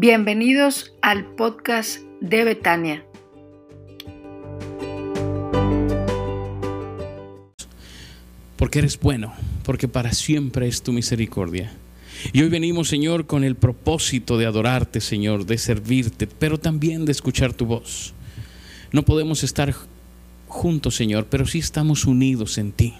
Bienvenidos al podcast de Betania. Porque eres bueno, porque para siempre es tu misericordia. Y hoy venimos, Señor, con el propósito de adorarte, Señor, de servirte, pero también de escuchar tu voz. No podemos estar juntos, Señor, pero sí estamos unidos en ti.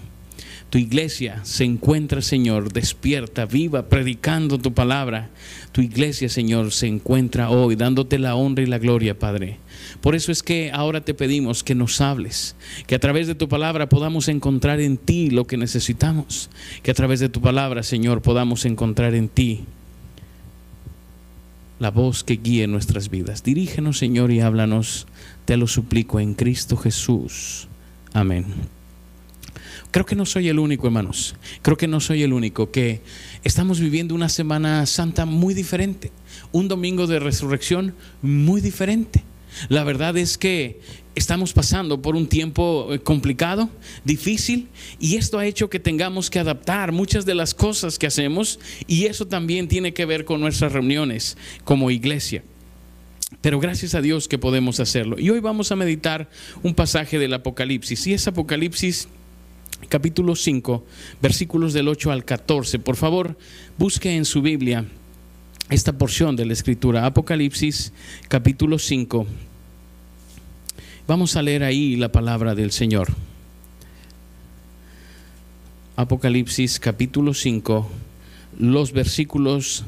Tu iglesia se encuentra, Señor, despierta, viva, predicando tu palabra. Tu iglesia, Señor, se encuentra hoy dándote la honra y la gloria, Padre. Por eso es que ahora te pedimos que nos hables, que a través de tu palabra podamos encontrar en ti lo que necesitamos, que a través de tu palabra, Señor, podamos encontrar en ti la voz que guíe nuestras vidas. Dirígenos, Señor, y háblanos, te lo suplico en Cristo Jesús. Amén. Creo que no soy el único, hermanos. Creo que no soy el único que estamos viviendo una Semana Santa muy diferente, un domingo de resurrección muy diferente. La verdad es que estamos pasando por un tiempo eh, complicado, difícil, y esto ha hecho que tengamos que adaptar muchas de las cosas que hacemos, y eso también tiene que ver con nuestras reuniones como iglesia. Pero gracias a Dios que podemos hacerlo. Y hoy vamos a meditar un pasaje del Apocalipsis, y es Apocalipsis capítulo 5, versículos del 8 al 14. Por favor, busque en su Biblia esta porción de la escritura, Apocalipsis capítulo 5. Vamos a leer ahí la palabra del Señor. Apocalipsis capítulo 5, los versículos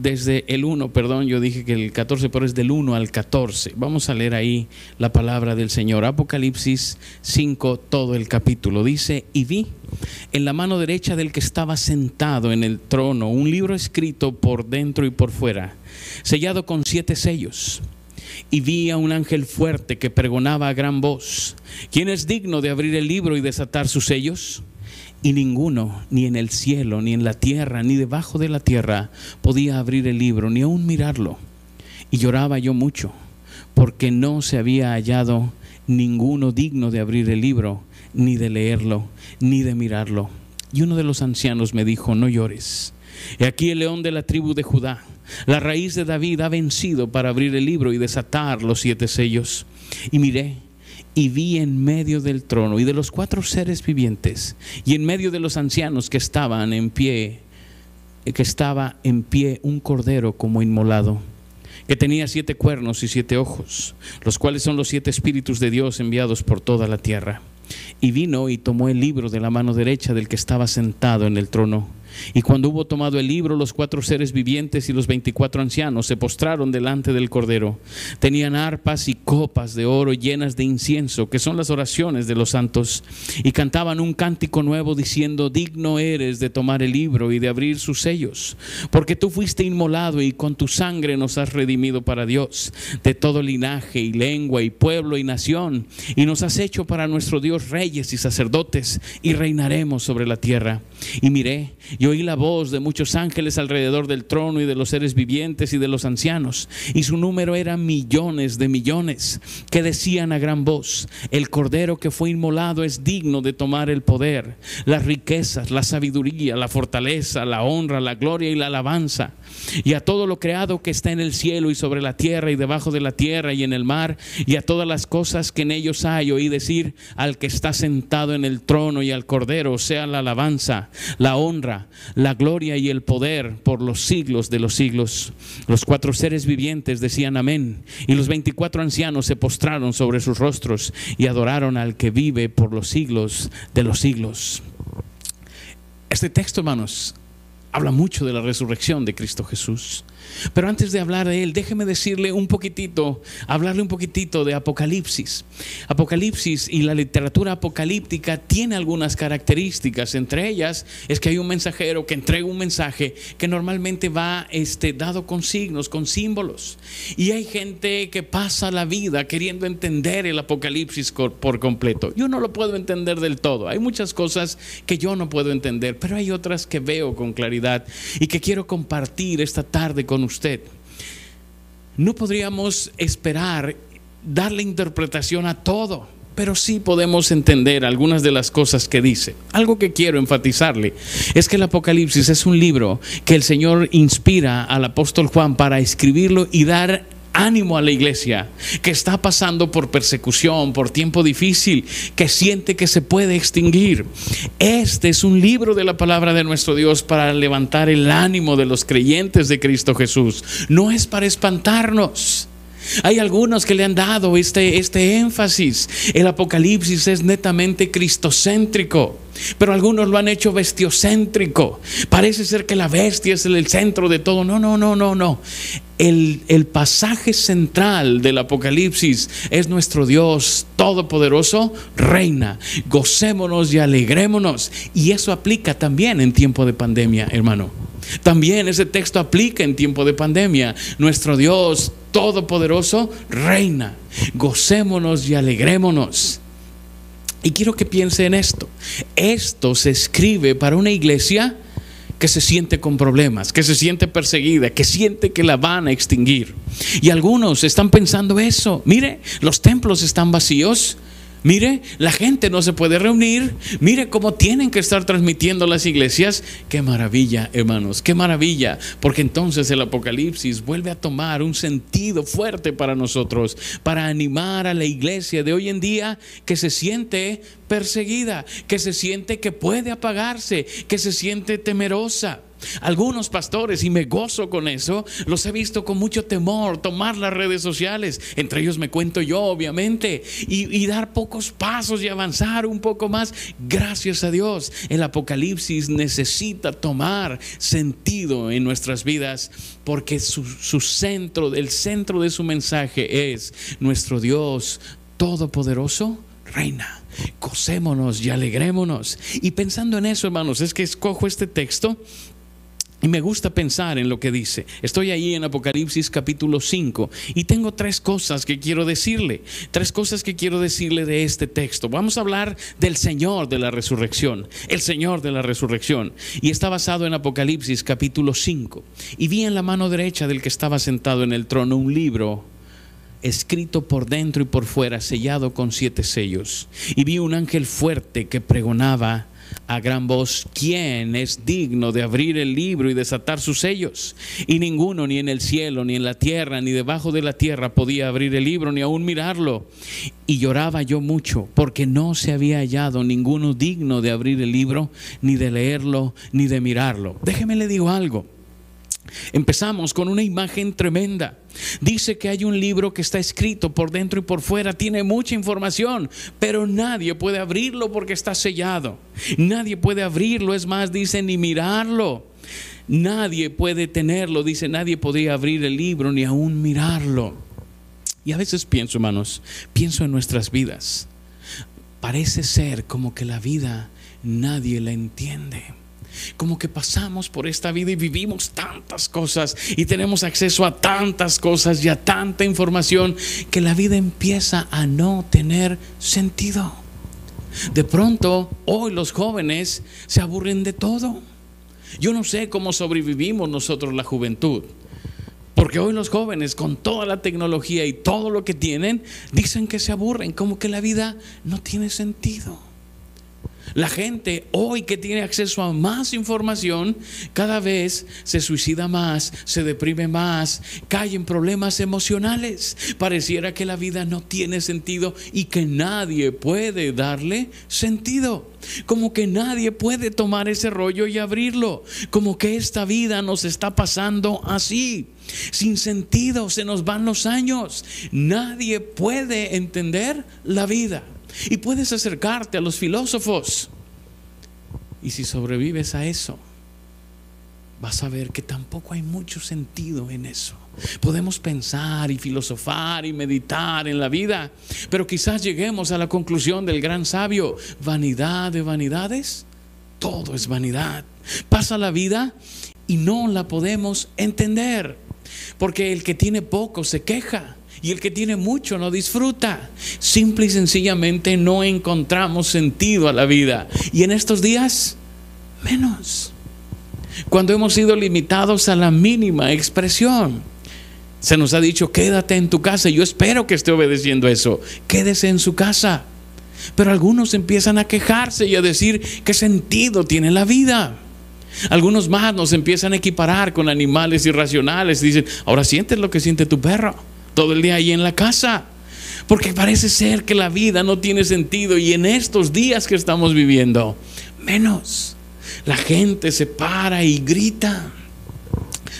desde el 1, perdón, yo dije que el 14, pero es del 1 al 14. Vamos a leer ahí la palabra del Señor. Apocalipsis 5, todo el capítulo. Dice, y vi en la mano derecha del que estaba sentado en el trono un libro escrito por dentro y por fuera, sellado con siete sellos. Y vi a un ángel fuerte que pregonaba a gran voz, ¿quién es digno de abrir el libro y desatar sus sellos? Y ninguno, ni en el cielo, ni en la tierra, ni debajo de la tierra, podía abrir el libro, ni aún mirarlo. Y lloraba yo mucho, porque no se había hallado ninguno digno de abrir el libro, ni de leerlo, ni de mirarlo. Y uno de los ancianos me dijo, no llores. He aquí el león de la tribu de Judá, la raíz de David, ha vencido para abrir el libro y desatar los siete sellos. Y miré, y vi en medio del trono y de los cuatro seres vivientes y en medio de los ancianos que estaban en pie, que estaba en pie un cordero como inmolado, que tenía siete cuernos y siete ojos, los cuales son los siete espíritus de Dios enviados por toda la tierra. Y vino y tomó el libro de la mano derecha del que estaba sentado en el trono. Y cuando hubo tomado el libro, los cuatro seres vivientes y los veinticuatro ancianos se postraron delante del Cordero. Tenían arpas y copas de oro llenas de incienso, que son las oraciones de los santos, y cantaban un cántico nuevo diciendo, digno eres de tomar el libro y de abrir sus sellos, porque tú fuiste inmolado y con tu sangre nos has redimido para Dios, de todo linaje y lengua y pueblo y nación, y nos has hecho para nuestro Dios reyes y sacerdotes, y reinaremos sobre la tierra. Y miré, y oí la voz de muchos ángeles alrededor del trono y de los seres vivientes y de los ancianos, y su número era millones de millones, que decían a gran voz, el cordero que fue inmolado es digno de tomar el poder, las riquezas, la sabiduría, la fortaleza, la honra, la gloria y la alabanza, y a todo lo creado que está en el cielo y sobre la tierra y debajo de la tierra y en el mar, y a todas las cosas que en ellos hay, oí decir al que está sentado en el trono y al cordero, sea la alabanza, la honra, la gloria y el poder por los siglos de los siglos. Los cuatro seres vivientes decían amén, y los veinticuatro ancianos se postraron sobre sus rostros y adoraron al que vive por los siglos de los siglos. Este texto, hermanos, habla mucho de la resurrección de Cristo Jesús. Pero antes de hablar de él, déjeme decirle un poquitito, hablarle un poquitito de Apocalipsis. Apocalipsis y la literatura apocalíptica tiene algunas características. Entre ellas es que hay un mensajero que entrega un mensaje que normalmente va este, dado con signos, con símbolos. Y hay gente que pasa la vida queriendo entender el Apocalipsis por completo. Yo no lo puedo entender del todo. Hay muchas cosas que yo no puedo entender, pero hay otras que veo con claridad y que quiero compartir esta tarde con usted. No podríamos esperar darle interpretación a todo pero sí podemos entender algunas de las cosas que dice. Algo que quiero enfatizarle es que el Apocalipsis es un libro que el Señor inspira al apóstol Juan para escribirlo y dar ánimo a la iglesia que está pasando por persecución, por tiempo difícil, que siente que se puede extinguir. Este es un libro de la palabra de nuestro Dios para levantar el ánimo de los creyentes de Cristo Jesús. No es para espantarnos. Hay algunos que le han dado este, este énfasis. El Apocalipsis es netamente cristocéntrico, pero algunos lo han hecho bestiocéntrico. Parece ser que la bestia es el centro de todo. No, no, no, no, no. El, el pasaje central del Apocalipsis es nuestro Dios Todopoderoso, reina. Gocémonos y alegrémonos. Y eso aplica también en tiempo de pandemia, hermano. También ese texto aplica en tiempo de pandemia. Nuestro Dios Todopoderoso reina. Gocémonos y alegrémonos. Y quiero que piense en esto. Esto se escribe para una iglesia que se siente con problemas, que se siente perseguida, que siente que la van a extinguir. Y algunos están pensando eso. Mire, los templos están vacíos. Mire, la gente no se puede reunir. Mire cómo tienen que estar transmitiendo las iglesias. Qué maravilla, hermanos, qué maravilla. Porque entonces el Apocalipsis vuelve a tomar un sentido fuerte para nosotros, para animar a la iglesia de hoy en día que se siente perseguida, que se siente que puede apagarse, que se siente temerosa. Algunos pastores, y me gozo con eso, los he visto con mucho temor tomar las redes sociales, entre ellos me cuento yo, obviamente, y, dar pocos pasos y avanzar un poco más. Gracias a Dios, el Apocalipsis necesita tomar sentido en nuestras vidas porque su, su centro, el centro de su mensaje es nuestro Dios Todopoderoso reina. Gocémonos y alegrémonos. Y pensando en eso, hermanos, es que escojo este texto y me gusta pensar en lo que dice. Estoy ahí en Apocalipsis capítulo 5 y tengo tres cosas que quiero decirle. Tres cosas que quiero decirle de este texto. Vamos a hablar del Señor de la resurrección. El Señor de la resurrección. Y está basado en Apocalipsis capítulo 5. Y vi en la mano derecha del que estaba sentado en el trono un libro escrito por dentro y por fuera, sellado con siete sellos. Y vi un ángel fuerte que pregonaba a gran voz, ¿quién es digno de abrir el libro y desatar sus sellos? Y ninguno, ni en el cielo, ni en la tierra, ni debajo de la tierra podía abrir el libro, ni aún mirarlo. Y lloraba yo mucho, porque no se había hallado ninguno digno de abrir el libro, ni de leerlo, ni de mirarlo. Déjeme le digo algo. Empezamos con una imagen tremenda. Dice que hay un libro que está escrito por dentro y por fuera, tiene mucha información, pero nadie puede abrirlo porque está sellado. Nadie puede abrirlo, es más, dice, ni mirarlo. Nadie puede tenerlo, dice, nadie podría abrir el libro ni aún mirarlo. Y a veces pienso, hermanos, pienso en nuestras vidas. Parece ser como que la vida nadie la entiende como que pasamos por esta vida y vivimos tantas cosas y tenemos acceso a tantas cosas y a tanta información que la vida empieza a no tener sentido. De pronto, hoy los jóvenes se aburren de todo. Yo no sé cómo sobrevivimos nosotros la juventud. Porque hoy los jóvenes, con toda la tecnología y todo lo que tienen, dicen que se aburren, como que la vida no tiene sentido. La gente hoy que tiene acceso a más información, cada vez se suicida más, se deprime más, cae en problemas emocionales. Pareciera que la vida no tiene sentido y que nadie puede darle sentido. Como que nadie puede tomar ese rollo y abrirlo. Como que esta vida nos está pasando así. Sin sentido, se nos van los años. Nadie puede entender la vida. Y puedes acercarte a los filósofos. Y si sobrevives a eso, vas a ver que tampoco hay mucho sentido en eso. Podemos pensar y filosofar y meditar en la vida, pero quizás lleguemos a la conclusión del gran sabio, vanidad de vanidades, todo es vanidad. Pasa la vida y no la podemos entender, porque el que tiene poco se queja y el que tiene mucho no disfruta. Simple y sencillamente no encontramos sentido a la vida. Y en estos días, menos. Cuando hemos sido limitados a la mínima expresión. Se nos ha dicho, quédate en tu casa. Yo espero que esté obedeciendo eso. Quédese en su casa. Pero algunos empiezan a quejarse y a decir qué sentido tiene la vida. Algunos más nos empiezan a equiparar con animales irracionales. Dicen, ahora sientes lo que siente tu perro todo el día ahí en la casa. Porque parece ser que la vida no tiene sentido y en estos días que estamos viviendo, menos. La gente se para y grita.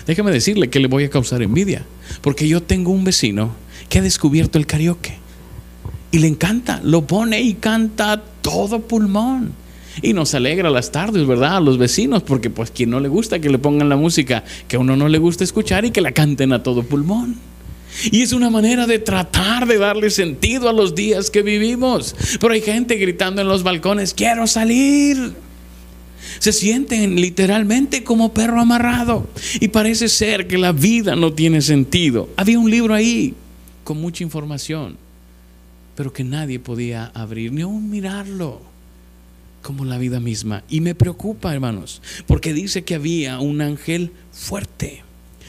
Déjame decirle que le voy a causar envidia, porque yo tengo un vecino que ha descubierto el karaoke y le encanta, lo pone y canta todo pulmón. Y nos alegra las tardes, ¿verdad? A los vecinos, porque pues quien no le gusta que le pongan la música que a uno no le gusta escuchar y que la canten a todo pulmón. Y es una manera de tratar de darle sentido a los días que vivimos. Pero hay gente gritando en los balcones, quiero salir. Se sienten literalmente como perro amarrado. Y parece ser que la vida no tiene sentido. Había un libro ahí con mucha información, pero que nadie podía abrir, ni aún mirarlo como la vida misma. Y me preocupa, hermanos, porque dice que había un ángel fuerte,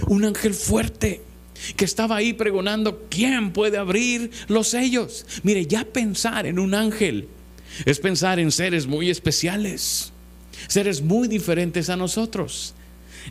un ángel fuerte que estaba ahí pregonando, ¿quién puede abrir los sellos? Mire, ya pensar en un ángel es pensar en seres muy especiales, seres muy diferentes a nosotros.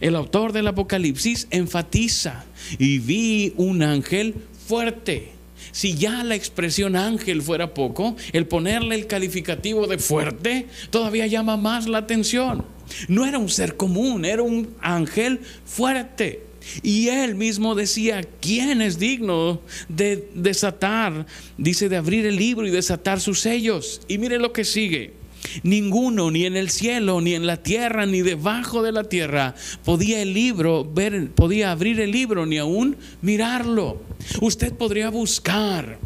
El autor del Apocalipsis enfatiza, y vi un ángel fuerte. Si ya la expresión ángel fuera poco, el ponerle el calificativo de fuerte todavía llama más la atención. No era un ser común, era un ángel fuerte. Y él mismo decía, ¿quién es digno de desatar? Dice de abrir el libro y desatar sus sellos. Y mire lo que sigue. Ninguno, ni en el cielo, ni en la tierra, ni debajo de la tierra, podía el libro ver, podía abrir el libro, ni aún mirarlo. Usted podría buscar,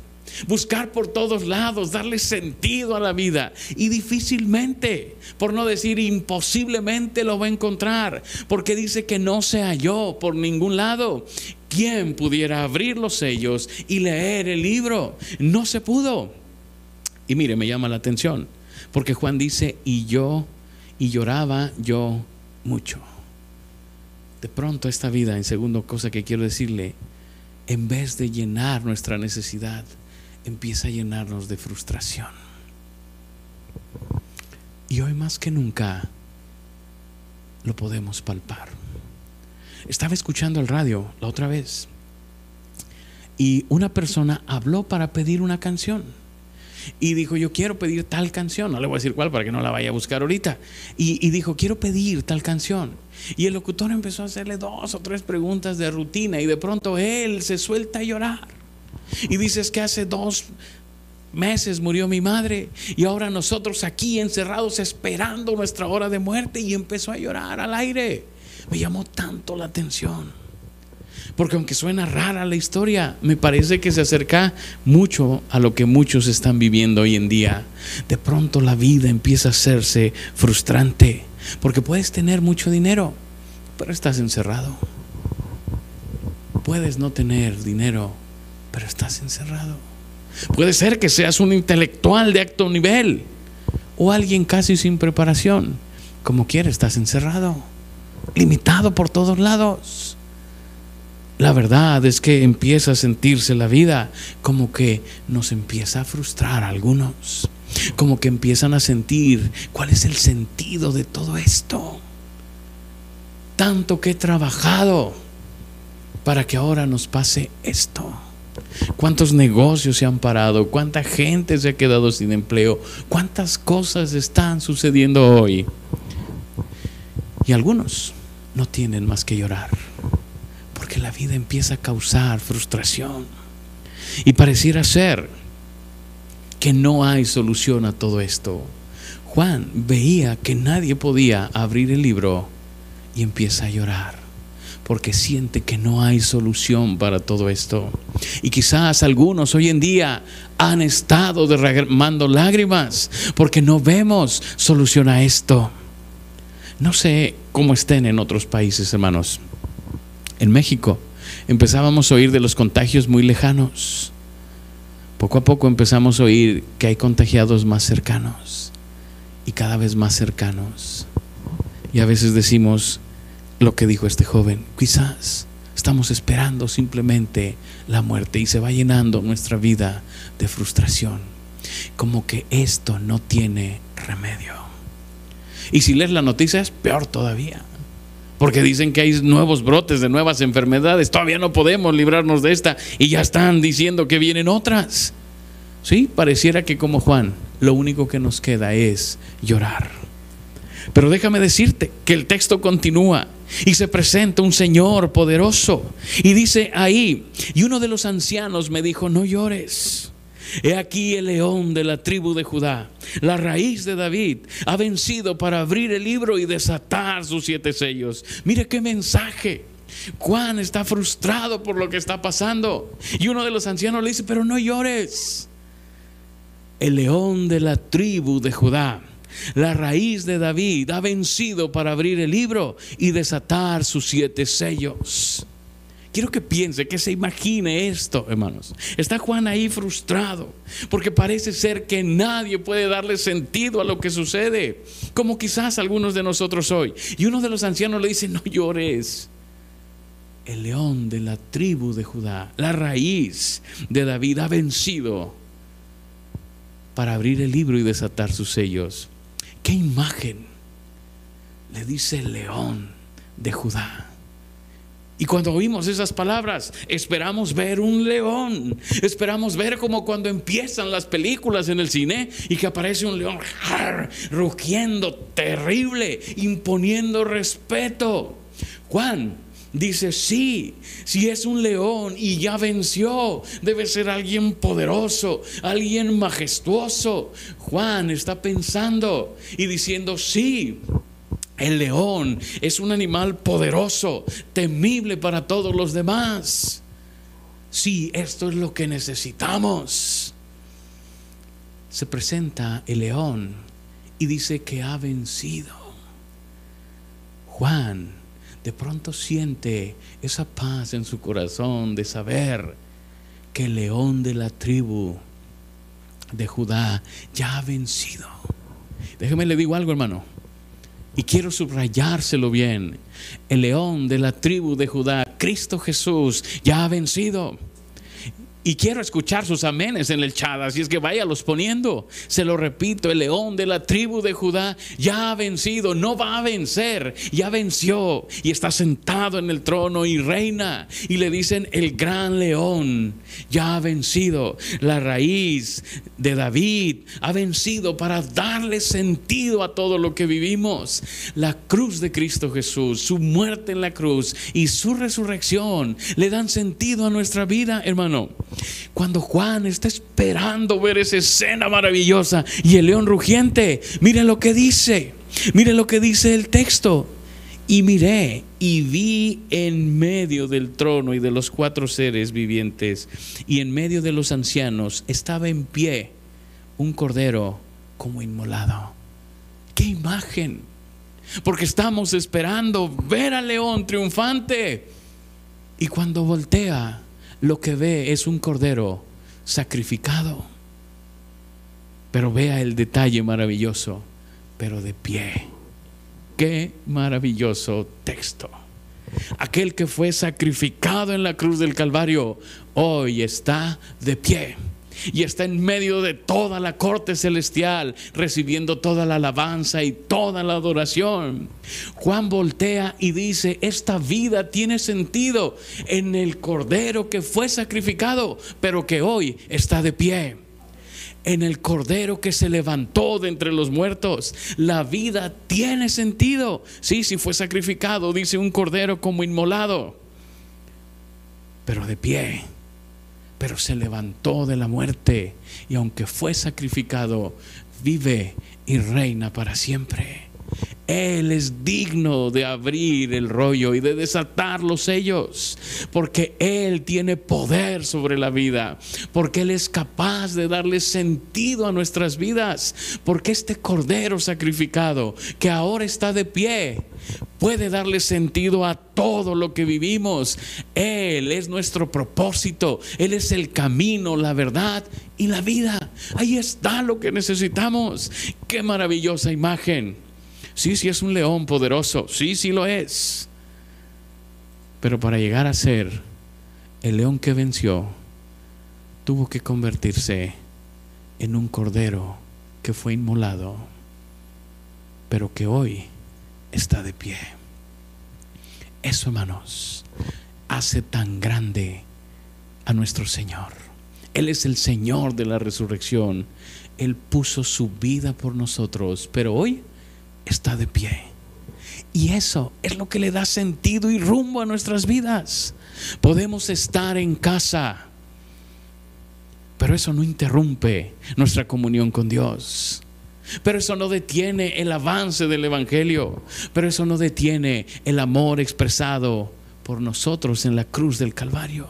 buscar por todos lados, darle sentido a la vida. Y difícilmente, por no decir imposiblemente, lo va a encontrar, porque dice que no se halló por ningún lado. ¿Quién pudiera abrir los sellos y leer el libro? No se pudo. Y mire, me llama la atención porque Juan dice, y yo, y lloraba yo mucho. De pronto esta vida, en segundo cosa que quiero decirle, en vez de llenar nuestra necesidad, empieza a llenarnos de frustración. Y hoy más que nunca lo podemos palpar. Estaba escuchando el radio la otra vez y una persona habló para pedir una canción y dijo, yo quiero pedir tal canción, no le voy a decir cuál para que no la vaya a buscar ahorita, y, dijo, quiero pedir tal canción. Y el locutor empezó a hacerle dos o tres preguntas de rutina y de pronto él se suelta a llorar. Y dices que hace dos meses murió mi madre y ahora nosotros aquí encerrados esperando nuestra hora de muerte y empezó a llorar al aire. Me llamó tanto la atención. Porque aunque suena rara la historia, me parece que se acerca mucho a lo que muchos están viviendo hoy en día. De pronto la vida empieza a hacerse frustrante, porque puedes tener mucho dinero, pero estás encerrado. Puedes no tener dinero, pero estás encerrado. Puede ser que seas un intelectual de alto nivel o alguien casi sin preparación. Como quieres, estás encerrado, limitado por todos lados. La verdad es que empieza a sentirse la vida como que nos empieza a frustrar a algunos, como que empiezan a sentir cuál es el sentido de todo esto. Tanto que he trabajado para que ahora nos pase esto. ¿Cuántos negocios se han parado? ¿Cuánta gente se ha quedado sin empleo? ¿Cuántas cosas están sucediendo hoy? Y algunos no tienen más que llorar que la vida empieza a causar frustración. Y pareciera ser que no hay solución a todo esto. Juan veía que nadie podía abrir el libro y empieza a llorar porque siente que no hay solución para todo esto. Y quizás algunos hoy en día han estado derramando lágrimas porque no vemos solución a esto. No sé cómo estén en otros países, hermanos en México. Empezábamos a oír de los contagios muy lejanos. Poco a poco empezamos a oír que hay contagiados más cercanos y cada vez más cercanos. Y a veces decimos lo que dijo este joven, quizás estamos esperando simplemente la muerte y se va llenando nuestra vida de frustración. como que esto no tiene remedio. Y si lees la noticia es peor todavía. Porque dicen que hay nuevos brotes de nuevas enfermedades. Todavía no podemos librarnos de esta. Y ya están diciendo que vienen otras. Sí, pareciera que como Juan, lo único que nos queda es llorar. Pero déjame decirte que el texto continúa y se presenta un Señor poderoso. Y dice ahí, y uno de los ancianos me dijo, no llores. He aquí el león de la tribu de Judá, la raíz de David, ha vencido para abrir el libro y desatar sus siete sellos. Mire qué mensaje. Juan está frustrado por lo que está pasando. Y uno de los ancianos le dice, pero no llores. El león de la tribu de Judá, la raíz de David, ha vencido para abrir el libro y desatar sus siete sellos. Quiero que piense, que se imagine esto, hermanos. Está Juan ahí frustrado, porque parece ser que nadie puede darle sentido a lo que sucede, como quizás algunos de nosotros hoy. Y uno de los ancianos le dice, no llores. El león de la tribu de Judá, la raíz de David, ha vencido para abrir el libro y desatar sus sellos. ¿Qué imagen le dice el león de Judá? Y cuando oímos esas palabras, esperamos ver un león. Esperamos ver como cuando empiezan las películas en el cine y que aparece un león rugiendo terrible, imponiendo respeto. Juan dice, sí, si es un león y ya venció, debe ser alguien poderoso, alguien majestuoso. Juan está pensando y diciendo, sí, el león es un animal poderoso, temible para todos los demás. Sí, esto es lo que necesitamos. Se presenta el león y dice que ha vencido. Juan de pronto siente esa paz en su corazón de saber que el león de la tribu de Judá ya ha vencido. Déjeme le digo algo, hermano. Y quiero subrayárselo bien. El león de la tribu de Judá, Cristo Jesús, ya ha vencido. Y quiero escuchar sus amenes en el chat, así es que váyalos poniendo. Se lo repito, el león de la tribu de Judá ya ha vencido, no va a vencer, ya venció y está sentado en el trono y reina. Y le dicen, el gran león ya ha vencido. La raíz de David ha vencido para darle sentido a todo lo que vivimos. La cruz de Cristo Jesús, su muerte en la cruz y su resurrección le dan sentido a nuestra vida, hermano. Cuando Juan está esperando ver esa escena maravillosa y el león rugiente, mire lo que dice, mire lo que dice el texto. Y miré y vi en medio del trono y de los cuatro seres vivientes y en medio de los ancianos estaba en pie un cordero como inmolado. ¡Qué imagen! Porque estamos esperando ver al león triunfante. Y cuando voltea, lo que ve es un cordero sacrificado. Pero vea el detalle maravilloso, pero de pie. Qué maravilloso texto. Aquel que fue sacrificado en la cruz del Calvario, hoy está de pie y está en medio de toda la corte celestial, recibiendo toda la alabanza y toda la adoración. Juan voltea y dice, esta vida tiene sentido en el Cordero que fue sacrificado, pero que hoy está de pie. En el Cordero que se levantó de entre los muertos, la vida tiene sentido. Sí, si fue sacrificado, dice un Cordero como inmolado, pero de pie pero se levantó de la muerte y aunque fue sacrificado, vive y reina para siempre. Él es digno de abrir el rollo y de desatar los sellos, porque Él tiene poder sobre la vida, porque Él es capaz de darle sentido a nuestras vidas, porque este Cordero sacrificado, que ahora está de pie, puede darle sentido a todo lo que vivimos. Él es nuestro propósito, Él es el camino, la verdad y la vida. Ahí está lo que necesitamos. Qué maravillosa imagen. Sí, sí es un león poderoso, sí, sí lo es. Pero para llegar a ser el león que venció, tuvo que convertirse en un cordero que fue inmolado, pero que hoy está de pie. Eso, hermanos, hace tan grande a nuestro Señor. Él es el Señor de la resurrección. Él puso su vida por nosotros, pero hoy está de pie. Y eso es lo que le da sentido y rumbo a nuestras vidas. Podemos estar en casa, pero eso no interrumpe nuestra comunión con Dios. Pero eso no detiene el avance del Evangelio. Pero eso no detiene el amor expresado por nosotros en la cruz del Calvario.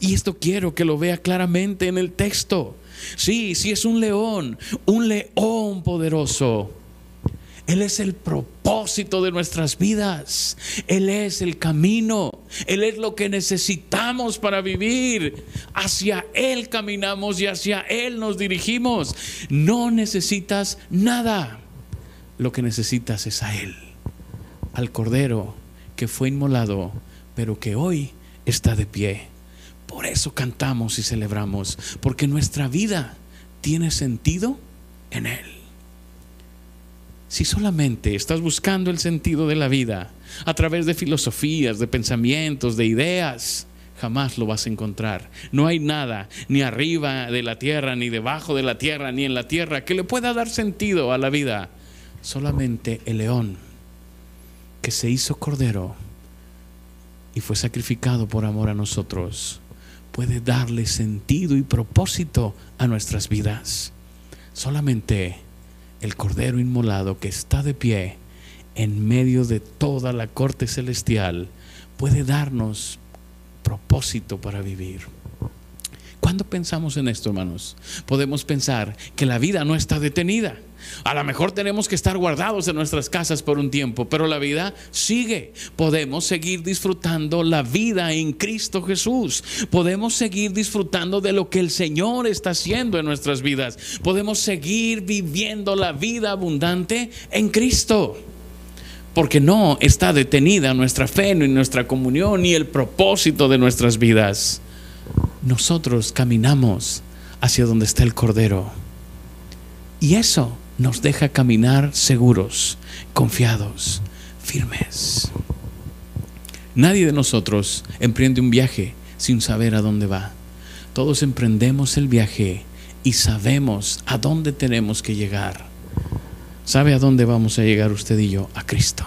Y esto quiero que lo vea claramente en el texto. Sí, sí es un león, un león poderoso. Él es el propósito de nuestras vidas. Él es el camino. Él es lo que necesitamos para vivir. Hacia Él caminamos y hacia Él nos dirigimos. No necesitas nada. Lo que necesitas es a Él. Al Cordero que fue inmolado, pero que hoy está de pie. Por eso cantamos y celebramos. Porque nuestra vida tiene sentido en Él. Si solamente estás buscando el sentido de la vida a través de filosofías, de pensamientos, de ideas, jamás lo vas a encontrar. No hay nada, ni arriba de la tierra, ni debajo de la tierra, ni en la tierra, que le pueda dar sentido a la vida. Solamente el león que se hizo cordero y fue sacrificado por amor a nosotros puede darle sentido y propósito a nuestras vidas. Solamente el Cordero Inmolado que está de pie en medio de toda la corte celestial puede darnos propósito para vivir. Cuando pensamos en esto, hermanos, podemos pensar que la vida no está detenida. A lo mejor tenemos que estar guardados en nuestras casas por un tiempo, pero la vida sigue. Podemos seguir disfrutando la vida en Cristo Jesús. Podemos seguir disfrutando de lo que el Señor está haciendo en nuestras vidas. Podemos seguir viviendo la vida abundante en Cristo. Porque no está detenida nuestra fe, ni nuestra comunión, ni el propósito de nuestras vidas nosotros caminamos hacia donde está el Cordero. Y eso nos deja caminar seguros, confiados, firmes. Nadie de nosotros emprende un viaje sin saber a dónde va. Todos emprendemos el viaje y sabemos a dónde tenemos que llegar. ¿Sabe a dónde vamos a llegar usted y yo? A Cristo.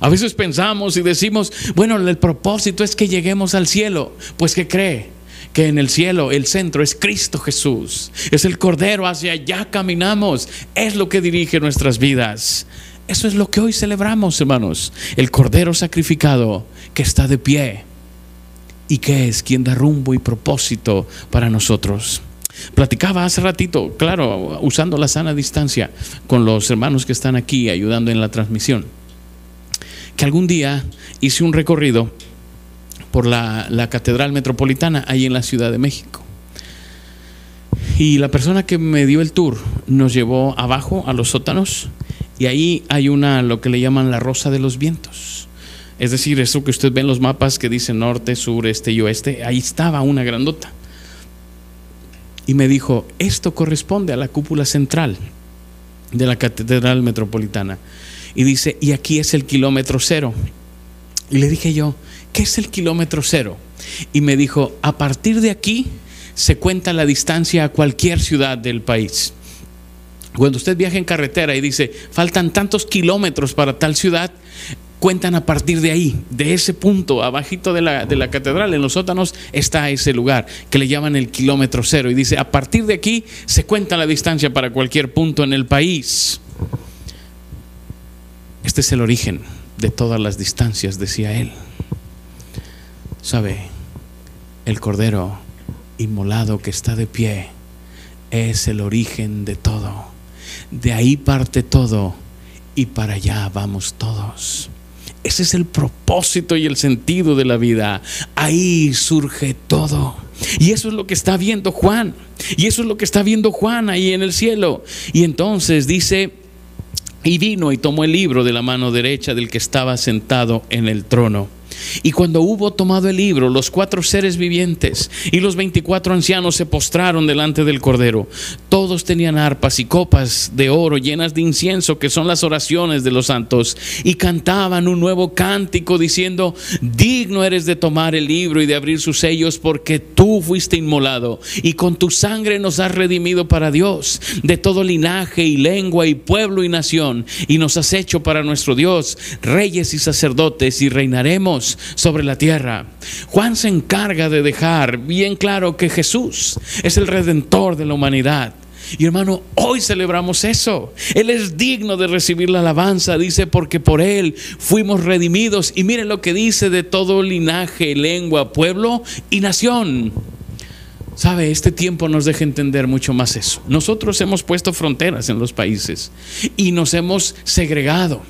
A veces pensamos y decimos, bueno, el propósito es que lleguemos al cielo. Pues que cree que en el cielo el centro es Cristo Jesús. Es el Cordero, hacia allá caminamos. Es lo que dirige nuestras vidas. Eso es lo que hoy celebramos, hermanos. El Cordero sacrificado que está de pie y que es quien da rumbo y propósito para nosotros. Platicaba hace ratito, claro, usando la sana distancia con los hermanos que están aquí ayudando en la transmisión que algún día hice un recorrido por la, Catedral Metropolitana ahí en la Ciudad de México. Y la persona que me dio el tour nos llevó abajo a los sótanos y ahí hay una, lo que le llaman la Rosa de los Vientos. Es decir, eso que usted ve en los mapas que dice norte, sur, este y oeste, ahí estaba una grandota. Y me dijo, esto corresponde a la cúpula central de la Catedral Metropolitana y dice, y aquí es el kilómetro cero. Y le dije yo, ¿qué es el kilómetro cero? Y me dijo, a partir de aquí se cuenta la distancia a cualquier ciudad del país. Cuando usted viaja en carretera y dice, faltan tantos kilómetros para tal ciudad, cuentan a partir de ahí, de ese punto, abajito de la, de la catedral, en los sótanos, está ese lugar que le llaman el kilómetro cero. Y dice, a partir de aquí se cuenta la distancia para cualquier punto en el país. Este es el origen de todas las distancias, decía él. ¿Sabe? El cordero inmolado que está de pie es el origen de todo. De ahí parte todo y para allá vamos todos. Ese es el propósito y el sentido de la vida. Ahí surge todo. Y eso es lo que está viendo Juan. Y eso es lo que está viendo Juan ahí en el cielo. Y entonces dice, y vino y tomó el libro de la mano derecha del que estaba sentado en el trono. Y cuando hubo tomado el libro, los cuatro seres vivientes y los veinticuatro ancianos se postraron delante del Cordero. Todos tenían arpas y copas de oro llenas de incienso, que son las oraciones de los santos, y cantaban un nuevo cántico diciendo, digno eres de tomar el libro y de abrir sus sellos, porque tú fuiste inmolado, y con tu sangre nos has redimido para Dios, de todo linaje y lengua y pueblo y nación, y nos has hecho para nuestro Dios, reyes y sacerdotes, y reinaremos sobre la tierra. Juan se encarga de dejar bien claro que Jesús es el redentor de la humanidad. Y hermano, hoy celebramos eso. Él es digno de recibir la alabanza, dice, porque por Él fuimos redimidos. Y miren lo que dice de todo linaje, lengua, pueblo y nación. Sabe, este tiempo nos deja entender mucho más eso. Nosotros hemos puesto fronteras en los países y nos hemos segregado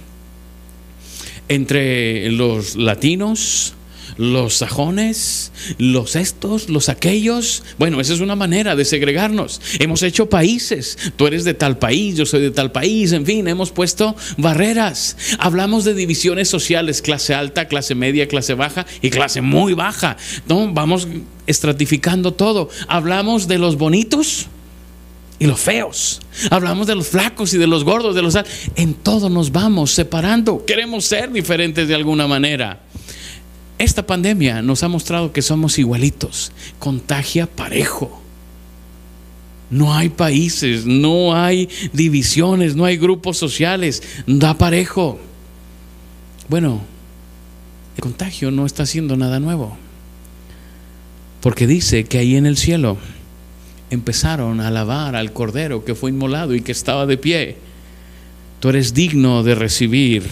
entre los latinos, los sajones, los estos, los aquellos. Bueno, esa es una manera de segregarnos. Hemos hecho países. Tú eres de tal país, yo soy de tal país. En fin, hemos puesto barreras. Hablamos de divisiones sociales, clase alta, clase media, clase baja y clase muy baja. ¿No? Vamos estratificando todo. Hablamos de los bonitos y los feos. Hablamos de los flacos y de los gordos, de los en todo nos vamos separando. Queremos ser diferentes de alguna manera. Esta pandemia nos ha mostrado que somos igualitos, contagia parejo. No hay países, no hay divisiones, no hay grupos sociales, da parejo. Bueno, el contagio no está haciendo nada nuevo. Porque dice que ahí en el cielo empezaron a alabar al Cordero que fue inmolado y que estaba de pie. Tú eres digno de recibir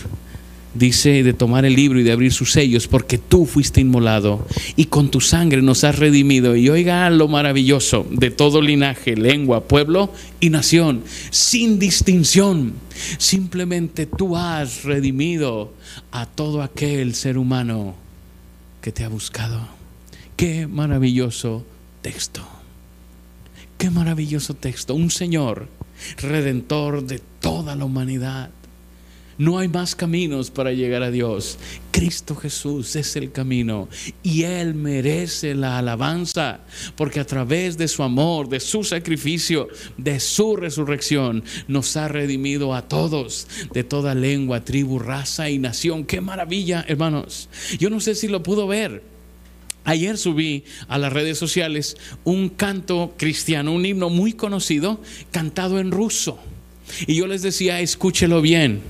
dice de tomar el libro y de abrir sus sellos, porque tú fuiste inmolado y con tu sangre nos has redimido. Y oiga lo maravilloso de todo linaje, lengua, pueblo y nación, sin distinción. Simplemente tú has redimido a todo aquel ser humano que te ha buscado. Qué maravilloso texto. Qué maravilloso texto. Un Señor redentor de toda la humanidad no hay más caminos para llegar a Dios. Cristo Jesús es el camino y Él merece la alabanza porque a través de su amor, de su sacrificio, de su resurrección, nos ha redimido a todos, de toda lengua, tribu, raza y nación. Qué maravilla, hermanos. Yo no sé si lo pudo ver. Ayer subí a las redes sociales un canto cristiano, un himno muy conocido, cantado en ruso. Y yo les decía, escúchelo bien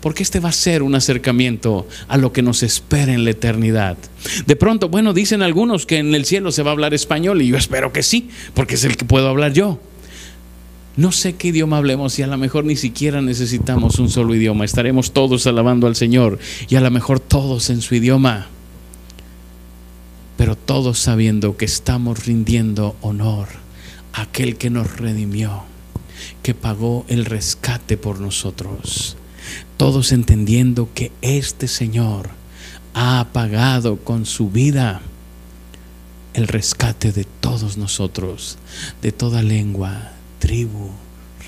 porque este va a ser un acercamiento a lo que nos espera en la eternidad. De pronto, bueno, dicen algunos que en el cielo se va a hablar español y yo espero que sí, porque es el que puedo hablar yo. No sé qué idioma hablemos y a lo mejor ni siquiera necesitamos un solo idioma. Estaremos todos alabando al Señor y a lo mejor todos en su idioma. Pero todos sabiendo que estamos rindiendo honor a aquel que nos redimió, que pagó el rescate por nosotros todos entendiendo que este Señor ha pagado con su vida el rescate de todos nosotros, de toda lengua, tribu,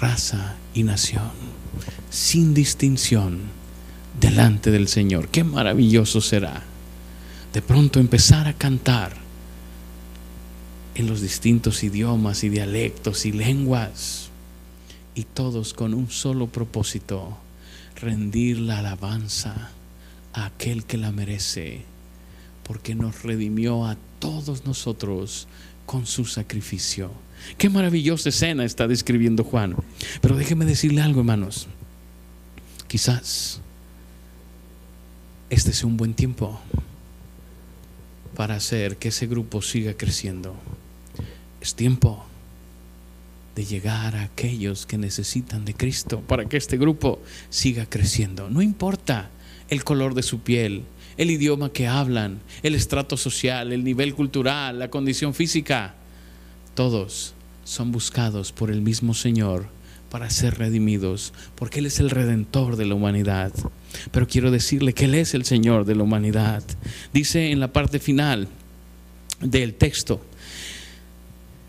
raza y nación, sin distinción, delante del Señor. Qué maravilloso será de pronto empezar a cantar en los distintos idiomas y dialectos y lenguas, y todos con un solo propósito, rendir la alabanza a aquel que la merece, porque nos redimió a todos nosotros con su sacrificio. Qué maravillosa escena está describiendo Juan. Pero déjeme decirle algo, hermanos. Quizás este sea un buen tiempo para hacer que ese grupo siga creciendo. Es tiempo de llegar a aquellos que necesitan de Cristo para que este grupo siga creciendo. No importa el color de su piel, el idioma que hablan, el estrato social, el nivel cultural, la condición física. Todos son buscados por el mismo Señor para ser redimidos, porque Él es el redentor de la humanidad. Pero quiero decirle que Él es el Señor de la humanidad. Dice en la parte final del texto,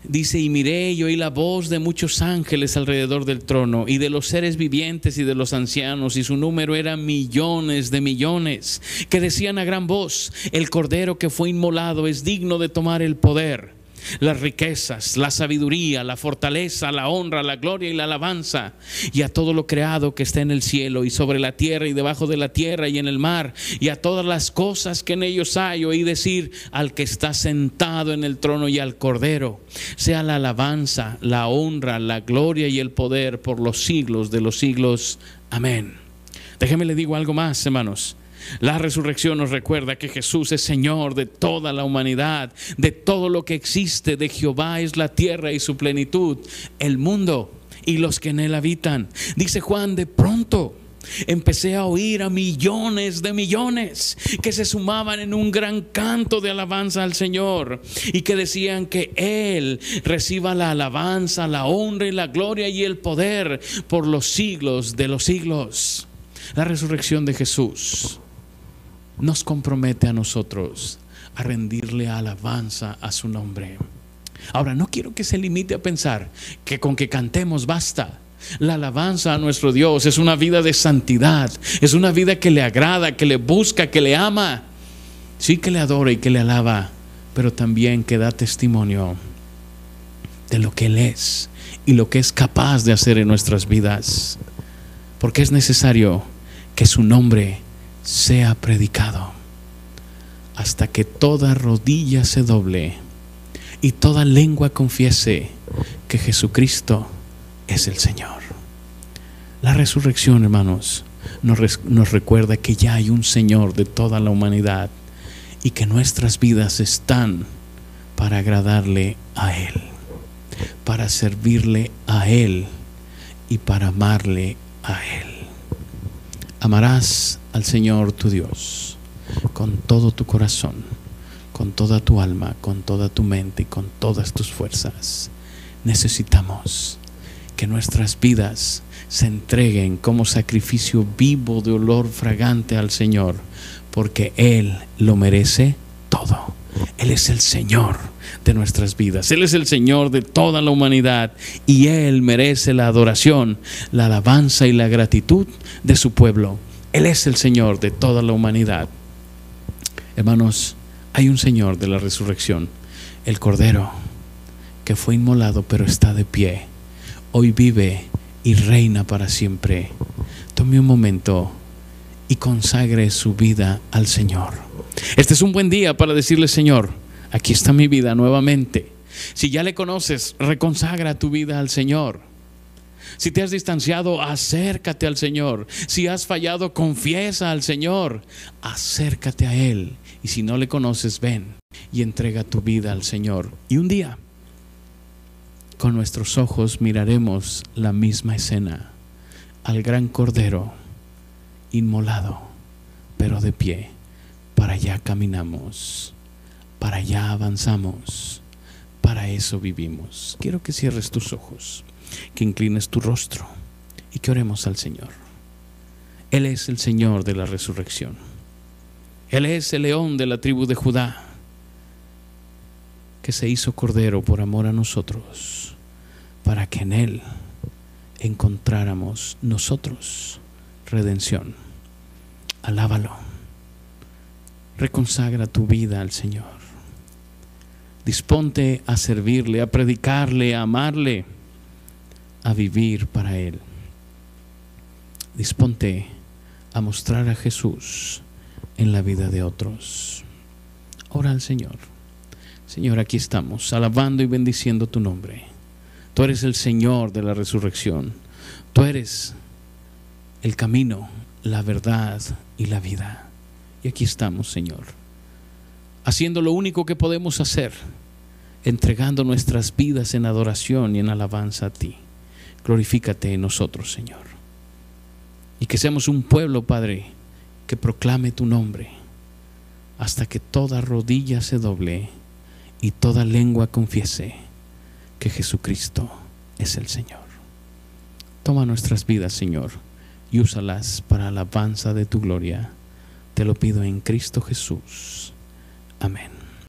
Dice, y miré y oí la voz de muchos ángeles alrededor del trono, y de los seres vivientes y de los ancianos, y su número era millones de millones, que decían a gran voz, el cordero que fue inmolado es digno de tomar el poder las riquezas, la sabiduría, la fortaleza, la honra, la gloria y la alabanza, y a todo lo creado que está en el cielo y sobre la tierra y debajo de la tierra y en el mar, y a todas las cosas que en ellos hay, oí decir al que está sentado en el trono y al cordero, sea la alabanza, la honra, la gloria y el poder por los siglos de los siglos. Amén. Déjeme le digo algo más, hermanos. La resurrección nos recuerda que Jesús es Señor de toda la humanidad, de todo lo que existe, de Jehová es la tierra y su plenitud, el mundo y los que en él habitan. Dice Juan, de pronto empecé a oír a millones de millones que se sumaban en un gran canto de alabanza al Señor y que decían que Él reciba la alabanza, la honra y la gloria y el poder por los siglos de los siglos. La resurrección de Jesús nos compromete a nosotros a rendirle alabanza a su nombre. Ahora, no quiero que se limite a pensar que con que cantemos basta. La alabanza a nuestro Dios es una vida de santidad, es una vida que le agrada, que le busca, que le ama. Sí que le adora y que le alaba, pero también que da testimonio de lo que Él es y lo que es capaz de hacer en nuestras vidas. Porque es necesario que su nombre sea predicado hasta que toda rodilla se doble y toda lengua confiese que Jesucristo es el Señor. La resurrección, hermanos, nos, recuerda que ya hay un Señor de toda la humanidad y que nuestras vidas están para agradarle a Él, para servirle a Él y para amarle a Él. Amarás al Señor tu Dios con todo tu corazón, con toda tu alma, con toda tu mente y con todas tus fuerzas. Necesitamos que nuestras vidas se entreguen como sacrificio vivo de olor fragante al Señor, porque Él lo merece todo. Él es el Señor de nuestras vidas. Él es el Señor de toda la humanidad y Él merece la adoración, la alabanza y la gratitud de su pueblo. Él es el Señor de toda la humanidad. Hermanos, hay un Señor de la resurrección, el Cordero, que fue inmolado pero está de pie. Hoy vive y reina para siempre. Tome un momento y consagre su vida al Señor. Este es un buen día para decirle, Señor, aquí está mi vida nuevamente. Si ya le conoces, reconsagra tu vida al Señor. Si te has distanciado, acércate al Señor. Si has fallado, confiesa al Señor. Acércate a Él. Y si no le conoces, ven y entrega tu vida al Señor. Y un día, con nuestros ojos miraremos la misma escena. Al gran Cordero, inmolado, pero de pie. Para allá caminamos. Para allá avanzamos. Para eso vivimos. Quiero que cierres tus ojos que inclines tu rostro y que oremos al Señor. Él es el Señor de la resurrección. Él es el león de la tribu de Judá, que se hizo cordero por amor a nosotros, para que en Él encontráramos nosotros redención. Alábalo. Reconsagra tu vida al Señor. Disponte a servirle, a predicarle, a amarle a vivir para Él. Disponte a mostrar a Jesús en la vida de otros. Ora al Señor. Señor, aquí estamos, alabando y bendiciendo tu nombre. Tú eres el Señor de la resurrección. Tú eres el camino, la verdad y la vida. Y aquí estamos, Señor, haciendo lo único que podemos hacer, entregando nuestras vidas en adoración y en alabanza a ti glorifícate en nosotros, Señor. Y que seamos un pueblo, Padre, que proclame tu nombre hasta que toda rodilla se doble y toda lengua confiese que Jesucristo es el Señor. Toma nuestras vidas, Señor, y úsalas para alabanza de tu gloria. Te lo pido en Cristo Jesús. Amén.